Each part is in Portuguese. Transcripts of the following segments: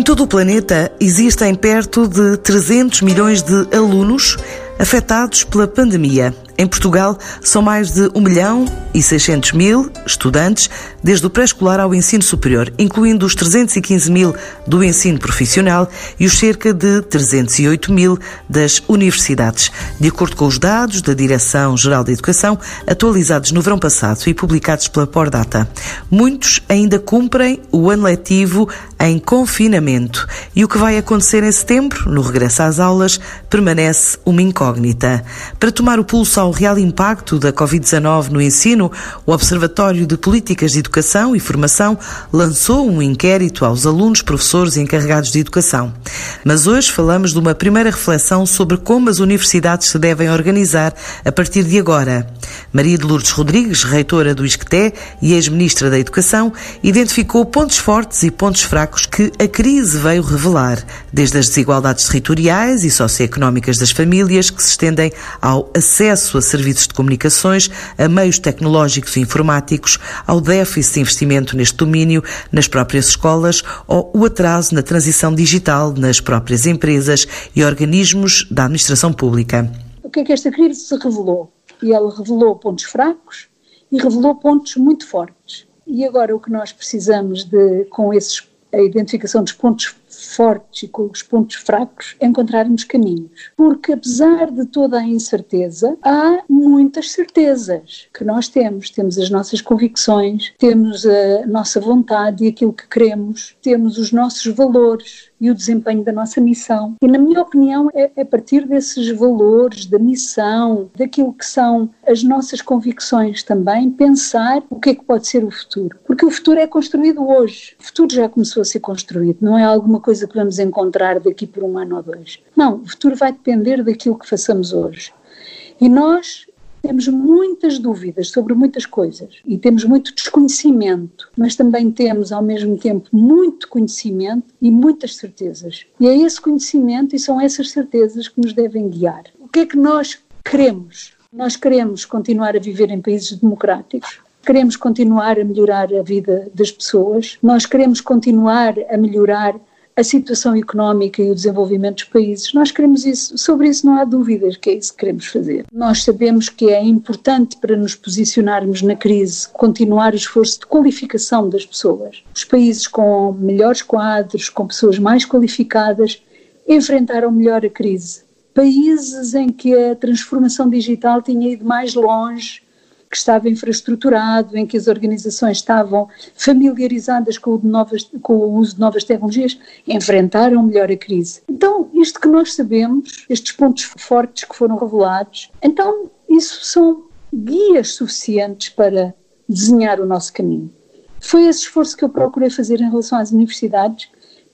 Em todo o planeta existem perto de 300 milhões de alunos afetados pela pandemia. Em Portugal, são mais de 1 milhão e 600 mil estudantes, desde o pré-escolar ao ensino superior, incluindo os 315 mil do ensino profissional e os cerca de 308 mil das universidades, de acordo com os dados da Direção-Geral da Educação, atualizados no verão passado e publicados pela Pordata. Muitos ainda cumprem o ano letivo em confinamento e o que vai acontecer em setembro, no regresso às aulas, permanece uma incógnita. Para tomar o pulso ao real impacto da Covid-19 no ensino, o Observatório de Políticas de Educação e Formação lançou um inquérito aos alunos, professores e encarregados de educação. Mas hoje falamos de uma primeira reflexão sobre como as universidades se devem organizar a partir de agora. Maria de Lourdes Rodrigues, reitora do ISCTE e ex-ministra da Educação, identificou pontos fortes e pontos fracos que a crise veio revelar, desde as desigualdades territoriais e socioeconómicas das famílias que se estendem ao acesso a serviços de comunicações, a meios tecnológicos e informáticos, ao déficit de investimento neste domínio nas próprias escolas ou o atraso na transição digital nas próprias empresas e organismos da administração pública. O que é que esta crise se revelou? E ela revelou pontos fracos e revelou pontos muito fortes. E agora o que nós precisamos de, com esses, a identificação dos pontos fortes e com os pontos fracos, encontrarmos caminhos. Porque apesar de toda a incerteza, há muitas certezas que nós temos. Temos as nossas convicções, temos a nossa vontade e aquilo que queremos, temos os nossos valores e o desempenho da nossa missão. E, na minha opinião, é, é a partir desses valores, da missão, daquilo que são as nossas convicções também, pensar o que é que pode ser o futuro. Porque o futuro é construído hoje. O futuro já começou a ser construído, não é alguma coisa que vamos encontrar daqui por um ano ou dois. Não, o futuro vai depender daquilo que façamos hoje. E nós temos muitas dúvidas sobre muitas coisas e temos muito desconhecimento, mas também temos ao mesmo tempo muito conhecimento e muitas certezas. E é esse conhecimento e são essas certezas que nos devem guiar. O que é que nós queremos? Nós queremos continuar a viver em países democráticos, queremos continuar a melhorar a vida das pessoas, nós queremos continuar a melhorar a situação económica e o desenvolvimento dos países. Nós queremos isso, sobre isso não há dúvidas que é isso que queremos fazer. Nós sabemos que é importante para nos posicionarmos na crise continuar o esforço de qualificação das pessoas. Os países com melhores quadros, com pessoas mais qualificadas, enfrentaram melhor a crise. Países em que a transformação digital tinha ido mais longe, que estava infraestruturado, em que as organizações estavam familiarizadas com o, novas, com o uso de novas tecnologias, enfrentaram melhor a crise. Então, isto que nós sabemos, estes pontos fortes que foram revelados, então isso são guias suficientes para desenhar o nosso caminho. Foi esse esforço que eu procurei fazer em relação às universidades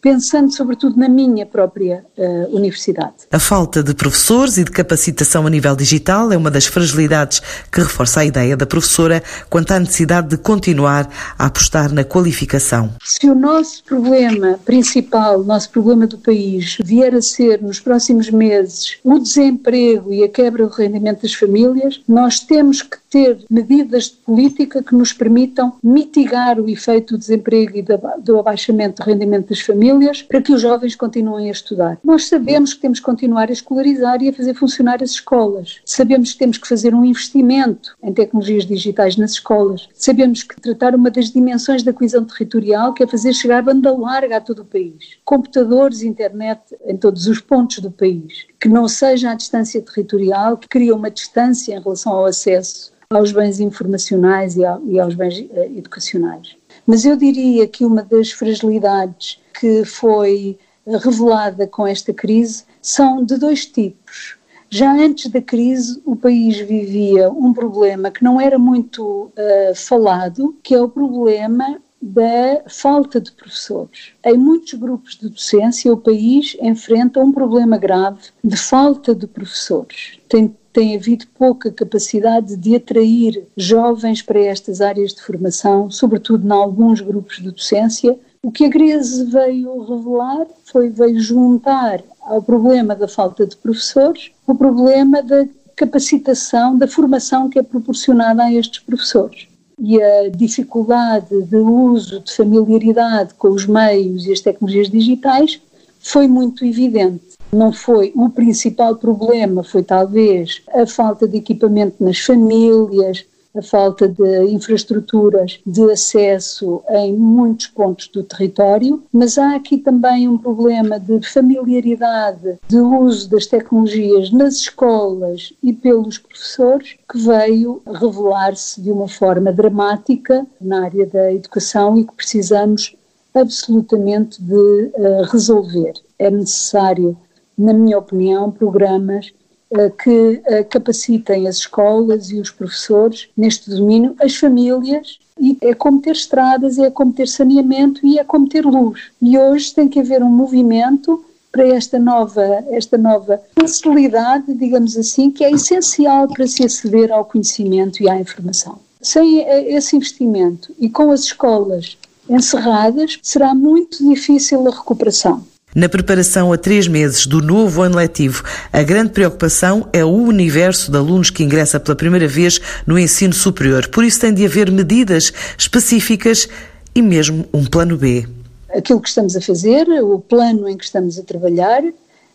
pensando sobretudo na minha própria uh, universidade. A falta de professores e de capacitação a nível digital é uma das fragilidades que reforça a ideia da professora quanto à necessidade de continuar a apostar na qualificação. Se o nosso problema principal, o nosso problema do país, vier a ser nos próximos meses o desemprego e a quebra do rendimento das famílias, nós temos que ter medidas de política que nos permitam mitigar o efeito do desemprego e do abaixamento do rendimento das famílias para que os jovens continuem a estudar. Nós sabemos que temos que continuar a escolarizar e a fazer funcionar as escolas. Sabemos que temos que fazer um investimento em tecnologias digitais nas escolas. Sabemos que tratar uma das dimensões da coesão territorial, que é fazer chegar banda larga a todo o país. Computadores, internet em todos os pontos do país. Que não seja a distância territorial, que cria uma distância em relação ao acesso aos bens informacionais e, aos bens eh, educacionais. Mas eu diria que uma das fragilidades que foi revelada com esta crise são de dois tipos. Já antes da crise, o país vivia um problema que não era muito uh, falado, que é o problema da falta de professores. Em muitos grupos de docência, o país enfrenta um problema grave de falta de professores. Tem tem havido pouca capacidade de atrair jovens para estas áreas de formação, sobretudo em alguns grupos de docência. O que a crise veio revelar foi veio juntar ao problema da falta de professores o problema da capacitação, da formação que é proporcionada a estes professores. e a dificuldade de uso, de familiaridade com os meios e as tecnologias digitais foi muito evidente. Não foi o principal problema, foi talvez a falta de equipamento nas famílias, a falta de infraestruturas de acesso em muitos pontos do território, mas há aqui também um problema de familiaridade de uso das tecnologias nas escolas e pelos professores que veio revelar-se de uma forma dramática na área da educação e que precisamos absolutamente de uh, resolver. É necessário, na minha opinião, programas uh, que uh, capacitem as escolas e os professores neste domínio, as famílias, e é como ter estradas, é como ter saneamento e é como ter luz. E hoje tem que haver um movimento para esta nova, esta nova facilidade, digamos assim, que é essencial para se aceder ao conhecimento e à informação. Sem esse investimento e com as escolas encerradas, será muito difícil a recuperação. Na preparação a três meses do novo ano letivo, a grande preocupação é o universo de alunos que ingressa pela primeira vez no ensino superior. Por isso tem de haver medidas específicas e mesmo um plano B. Aquilo que estamos a fazer, o plano em que estamos a trabalhar,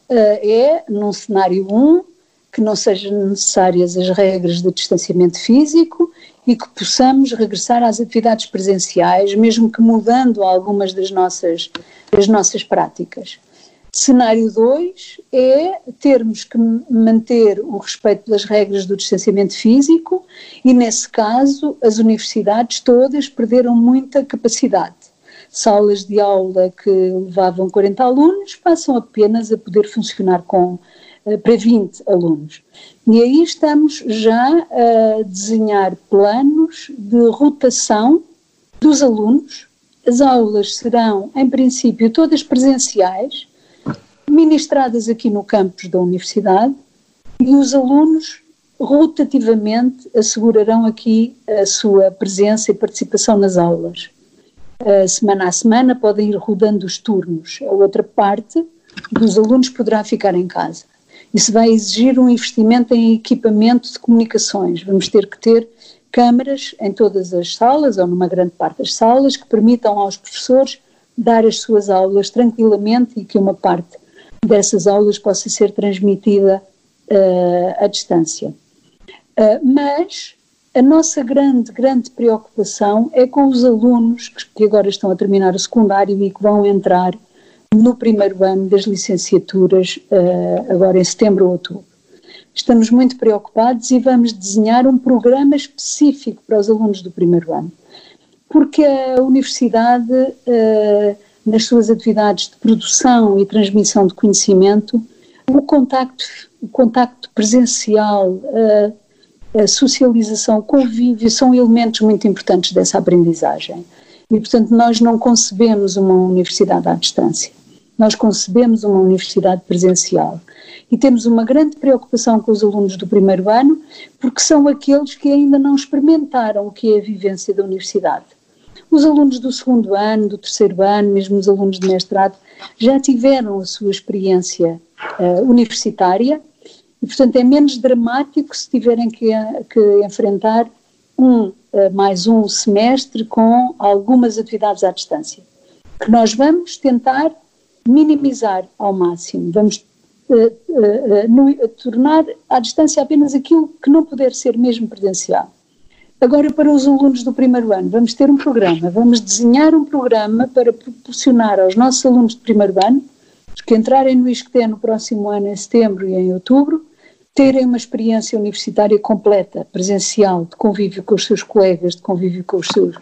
eh, é, num cenário 1, que não sejam necessárias as regras de distanciamento físico e que possamos regressar às atividades presenciais, mesmo que mudando algumas das nossas, das nossas práticas. Cenário 2 é termos que manter o respeito pelas regras do distanciamento físico e, nesse caso, as universidades todas perderam muita capacidade. Salas de aula que levavam 40 alunos passam apenas a poder funcionar com para 20 alunos. E aí estamos já a desenhar planos de rotação dos alunos. As aulas serão, em princípio, todas presenciais, ministradas aqui no campus da universidade, e os alunos rotativamente assegurarão aqui a sua presença e participação nas aulas. semana a semana podem ir rodando os turnos. A outra parte dos alunos poderá ficar em casa. Isso vai exigir um investimento em equipamento de comunicações. Vamos ter que ter câmaras em todas as salas, ou numa grande parte das salas, que permitam aos professores dar as suas aulas tranquilamente e que uma parte dessas aulas possa ser transmitida uh, à distância. Uh, mas a nossa grande, grande preocupação é com os alunos que, que agora estão a terminar o secundário e que vão entrar no primeiro ano das licenciaturas, eh, agora em setembro ou outubro. Estamos muito preocupados e vamos desenhar um programa específico para os alunos do primeiro ano, porque a universidade, eh, nas suas atividades de produção e transmissão de conhecimento, o contacto, o contacto presencial, a, a socialização, o convívio são elementos muito importantes dessa aprendizagem. E, portanto, nós não concebemos uma universidade à distância nós concebemos uma universidade presencial. E temos uma grande preocupação com os alunos do primeiro ano, porque são aqueles que ainda não experimentaram o que é a vivência da universidade. Os alunos do segundo ano, do terceiro ano, mesmo os alunos de mestrado, já tiveram a sua experiência uh, universitária e, portanto, é menos dramático se tiverem que, que enfrentar um, uh, mais um semestre com algumas atividades à distância. Que nós vamos tentar minimizar ao máximo, vamos uh, uh, no, tornar à distância apenas aquilo que não puder ser mesmo presencial. Agora, para os alunos do primeiro ano, vamos ter um programa, vamos desenhar um programa para proporcionar aos nossos alunos de primeiro ano, que entrarem no ISCTE no próximo ano, em setembro e em outubro, terem uma experiência universitária completa, presencial, de convívio com os seus colegas, de convívio com os seus,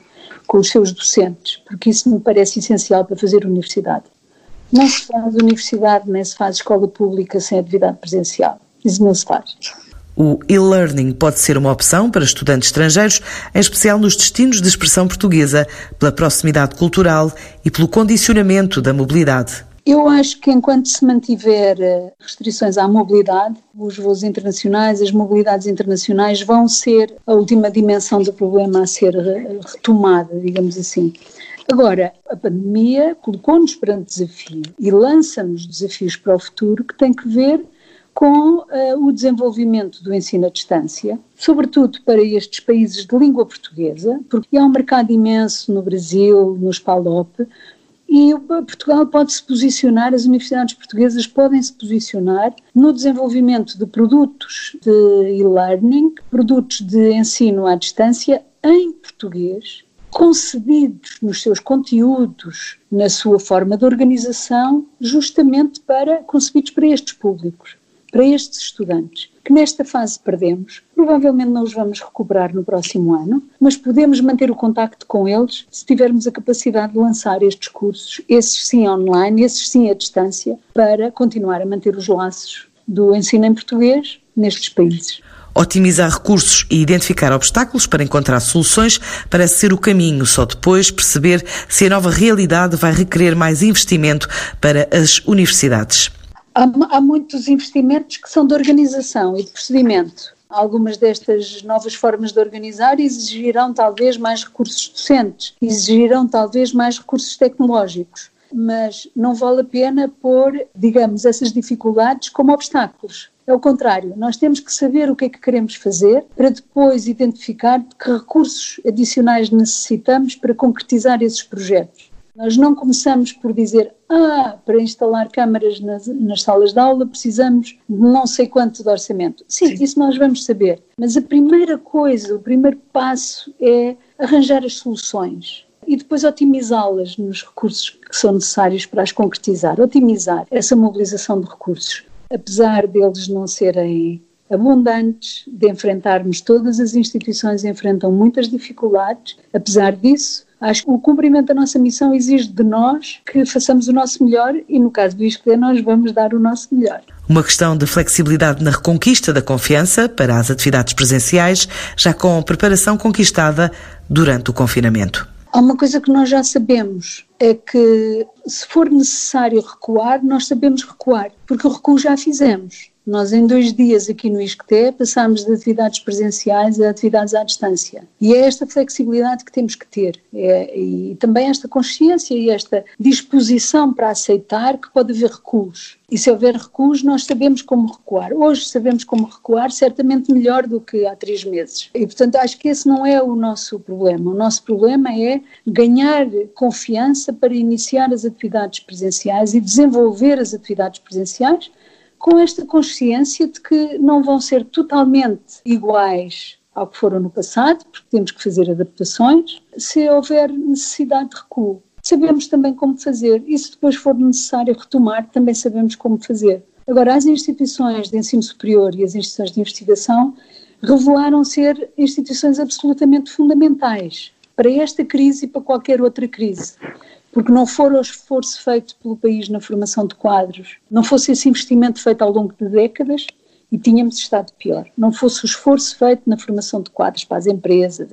com os seus docentes, porque isso me parece essencial para fazer universidade. Não se faz universidade nem se faz escola pública sem atividade presencial. Isso não se faz. O e-learning pode ser uma opção para estudantes estrangeiros, em especial nos destinos de expressão portuguesa, pela proximidade cultural e pelo condicionamento da mobilidade. Eu acho que enquanto se mantiver eh, restrições à mobilidade, os voos internacionais, as mobilidades internacionais vão ser a última dimensão do problema a ser retomada, digamos assim. Agora, a pandemia colocou-nos perante desafio e lança-nos desafios para o futuro que têm que ver com uh, o desenvolvimento do ensino à distância, sobretudo para estes países de língua portuguesa, porque há um mercado imenso no Brasil, nos PALOP, e Portugal pode se posicionar, as universidades portuguesas podem se posicionar no desenvolvimento de produtos de e-learning, produtos de ensino à distância em português, concebidos nos seus conteúdos, na sua forma de organização, justamente para concebidos para estes públicos, para estes estudantes, que nesta fase perdemos. Provavelmente não os vamos recuperar no próximo ano, mas podemos manter o contacto com eles se tivermos a capacidade de lançar estes cursos, esses sim online, esses sim à distância, para continuar a manter os laços do ensino em português nestes países. Otimizar recursos e identificar obstáculos para encontrar soluções parece ser o caminho, só depois perceber se a nova realidade vai requerer mais investimento para as universidades. Há, há muitos investimentos que são de organização e de procedimento. Algumas destas novas formas de organizar exigirão talvez mais recursos docentes, exigirão talvez mais recursos tecnológicos, mas não vale a pena pôr, digamos, essas dificuldades como obstáculos. É o contrário, nós temos que saber o que é que queremos fazer para depois identificar que recursos adicionais necessitamos para concretizar esses projetos. Nós não começamos por dizer, ah, para instalar câmaras nas, nas, salas de aula precisamos de não sei quanto de orçamento. Sim, Sim, isso nós vamos saber. Mas a primeira coisa, o primeiro passo é arranjar as soluções e depois otimizá-las nos recursos que são necessários para as concretizar, otimizar essa mobilização de recursos apesar deles não serem abundantes, de enfrentarmos todas as instituições enfrentam muitas dificuldades, apesar disso, acho que o cumprimento da nossa missão exige de nós que façamos o nosso melhor e no caso do ISCTE nós vamos dar o nosso melhor. Uma questão de flexibilidade na reconquista da confiança para as atividades presenciais, já com preparação conquistada durante o confinamento. Há uma coisa que nós já sabemos, é que se for necessário recuar, nós sabemos recuar, porque o recuo já fizemos. Nós, em dois dias aqui no ISCTE, passámos de atividades presenciais a atividades à distância. E é esta flexibilidade que temos que ter. É, e também esta consciência e esta disposição para aceitar que pode haver recuos. E se houver recuos, nós sabemos como recuar. Hoje sabemos como recuar, certamente melhor do que há três meses. E, portanto, acho que esse não é o nosso problema. O nosso problema é ganhar confiança para iniciar as atividades presenciais e desenvolver as atividades presenciais com esta consciência de que não vão ser totalmente iguais ao que foram no passado, porque temos que fazer adaptações, se houver necessidade de recuo. Sabemos também como fazer, e se depois for necessário retomar, também sabemos como fazer. Agora, as instituições de ensino superior e as instituições de investigação revelaram ser instituições absolutamente fundamentais para esta crise e para qualquer outra crise porque não for o esforço feito pelo país na formação de quadros, não fosse esse investimento feito ao longo de décadas, e tínhamos estado pior. Não fosse o esforço feito na formação de quadros para as empresas,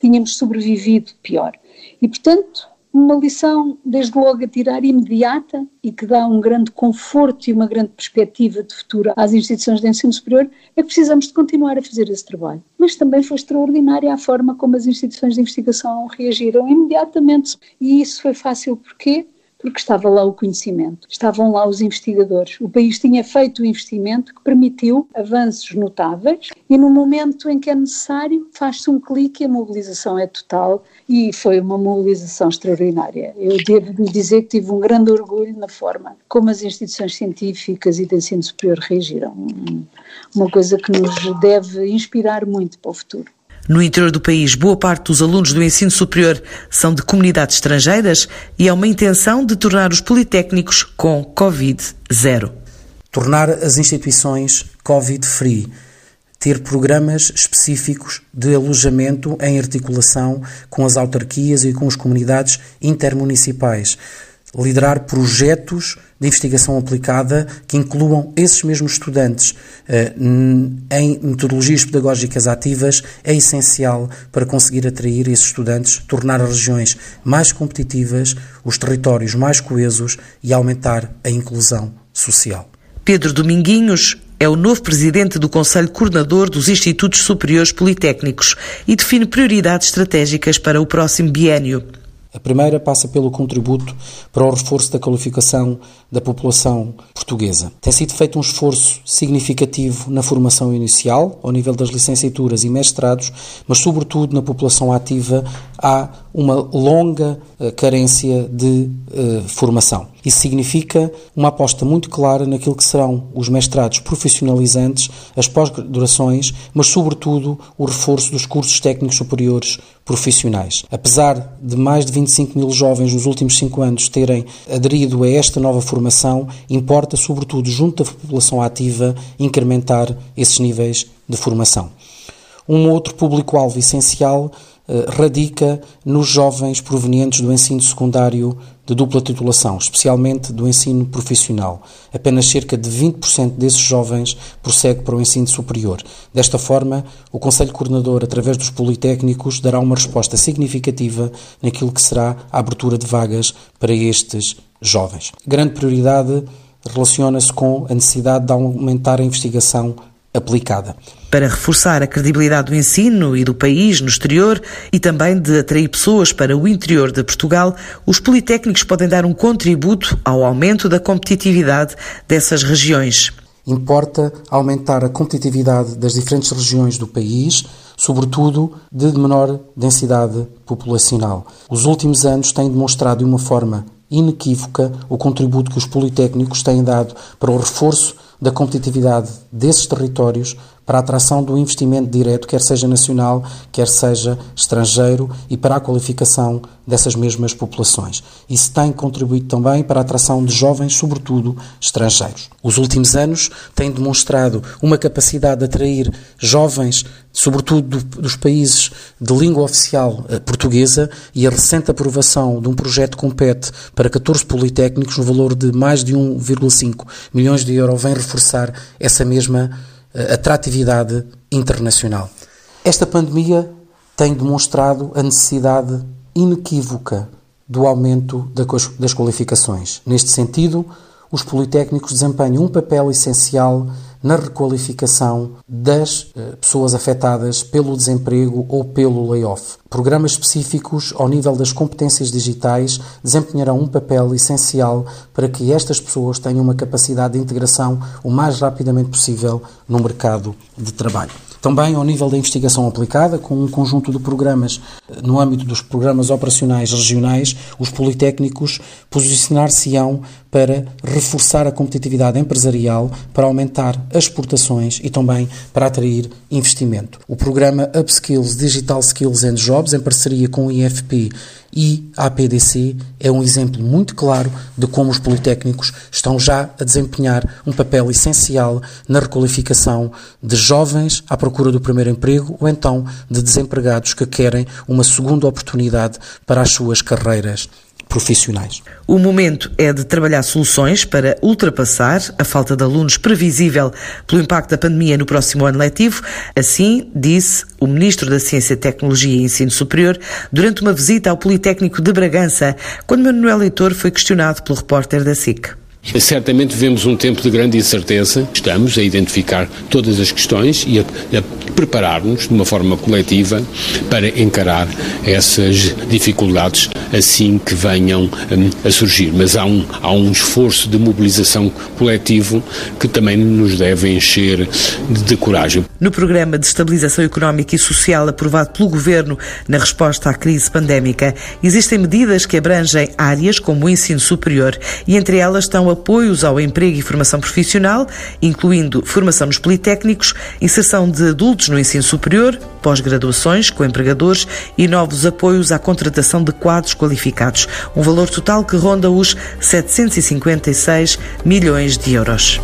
tínhamos sobrevivido pior. E, portanto, uma lição, desde logo, a tirar imediata e que dá um grande conforto e uma grande perspectiva de futuro às instituições de ensino superior é que precisamos de continuar a fazer esse trabalho. Mas também foi extraordinária a forma como as instituições de investigação reagiram imediatamente. E isso foi fácil porque porque estava lá o conhecimento, estavam lá os investigadores. O país tinha feito o investimento que permitiu avanços notáveis e no momento em que é necessário faz-se um clique e a mobilização é total e foi uma mobilização extraordinária. Eu devo dizer que tive um grande orgulho na forma como as instituições científicas e de ensino superior reagiram. Uma coisa que nos deve inspirar muito para o futuro. No interior do país, boa parte dos alunos do ensino superior são de comunidades estrangeiras e há uma intenção de tornar os politécnicos com Covid zero. Tornar as instituições Covid-free. Ter programas específicos de alojamento em articulação com as autarquias e com as comunidades intermunicipais liderar projetos de investigação aplicada que incluam esses mesmos estudantes eh, em metodologias pedagógicas ativas é essencial para conseguir atrair esses estudantes, tornar as regiões mais competitivas, os territórios mais coesos e aumentar a inclusão social. Pedro Dominguinhos é o novo presidente do Conselho Coordenador dos Institutos Superiores Politécnicos e define prioridades estratégicas para o próximo biênio A primeira passa pelo contributo para o reforço da qualificação da população portuguesa. Tem sido feito um esforço significativo na formação inicial, ao nível das licenciaturas e mestrados, mas, sobretudo, na população ativa há uma longa uh, carência de uh, formação. Isso significa uma aposta muito clara naquilo que serão os mestrados profissionalizantes, as pós-graduações, mas, sobretudo, o reforço dos cursos técnicos superiores profissionais. Apesar de mais de 25 mil jovens nos últimos cinco anos terem aderido a esta nova formação, importa, sobretudo, junto da população ativa, incrementar esses níveis de formação. Um outro público-alvo essencial eh, radica nos jovens provenientes do ensino secundário de dupla titulação, especialmente do ensino profissional. Apenas cerca de 20% desses jovens prossegue para o ensino superior. Desta forma, o Conselho Coordenador, através dos Politécnicos, dará uma resposta significativa naquilo que será a abertura de vagas para estes jovens. Grande prioridade relaciona-se com a necessidade de aumentar a investigação aplicada. Para reforçar a credibilidade do ensino e do país no exterior e também de atrair pessoas para o interior de Portugal, os politécnicos podem dar um contributo ao aumento da competitividade dessas regiões. Importa aumentar a competitividade das diferentes regiões do país, sobretudo de menor densidade populacional. Os últimos anos têm demonstrado de uma forma inequívoca o contributo que os politécnicos têm dado para o reforço da competitividade desses territórios para a atração do investimento direto, quer seja nacional, quer seja estrangeiro, e para a qualificação dessas mesmas populações. Isso tem contribuído também para a atração de jovens, sobretudo estrangeiros. Os últimos anos têm demonstrado uma capacidade de atrair jovens, sobretudo dos países de língua oficial eh, portuguesa, e a recente aprovação de um projeto compete para 14 politécnicos no valor de mais de 1,5 milhões de euros vem reforçar essa mesma atratividade internacional. Esta pandemia tem demonstrado a necessidade inequívoca do aumento das qualificações. Neste sentido, os politécnicos desempenham um papel essencial na requalificação das eh, pessoas afetadas pelo desemprego ou pelo layoff. Programas específicos ao nível das competências digitais desempenharão um papel essencial para que estas pessoas tenham uma capacidade de integração o mais rapidamente possível no mercado de trabalho. Também ao nível da investigação aplicada, com um conjunto de programas no âmbito dos programas operacionais regionais, os politécnicos posicionar-se-ão para reforçar a competitividade empresarial, para aumentar as exportações e também para atrair investimento. O programa Upskills Digital Skills and Jobs, em parceria com o IFP e a APDC, é um exemplo muito claro de como os politécnicos estão já a desempenhar um papel essencial na requalificação de jovens à procura do primeiro emprego ou então de desempregados que querem uma segunda oportunidade para as suas carreiras profissionais. O momento é de trabalhar soluções para ultrapassar a falta de alunos previsível pelo impacto da pandemia no próximo ano letivo. Assim, disse o Ministro da Ciência, Tecnologia e Ensino Superior durante uma visita ao Politécnico de Bragança, quando Manuel Leitor foi questionado pelo repórter da SIC. Certamente vivemos um tempo de grande incerteza. Estamos a identificar todas as questões e a, a preparar-nos de uma forma coletiva para encarar essas dificuldades assim que venham um, a surgir. Mas há um, há um esforço de mobilização coletivo que também nos deve encher de, de coragem. No programa de estabilização económica e social aprovado pelo Governo na resposta à crise pandémica, existem medidas que abrangem áreas como o ensino superior e entre elas estão a apoios ao emprego e formação profissional, incluindo formação nos politécnicos, inserção de adultos no ensino superior, pós-graduações com empregadores e novos apoios à contratação de quadros qualificados, um valor total que ronda os 756 milhões de euros.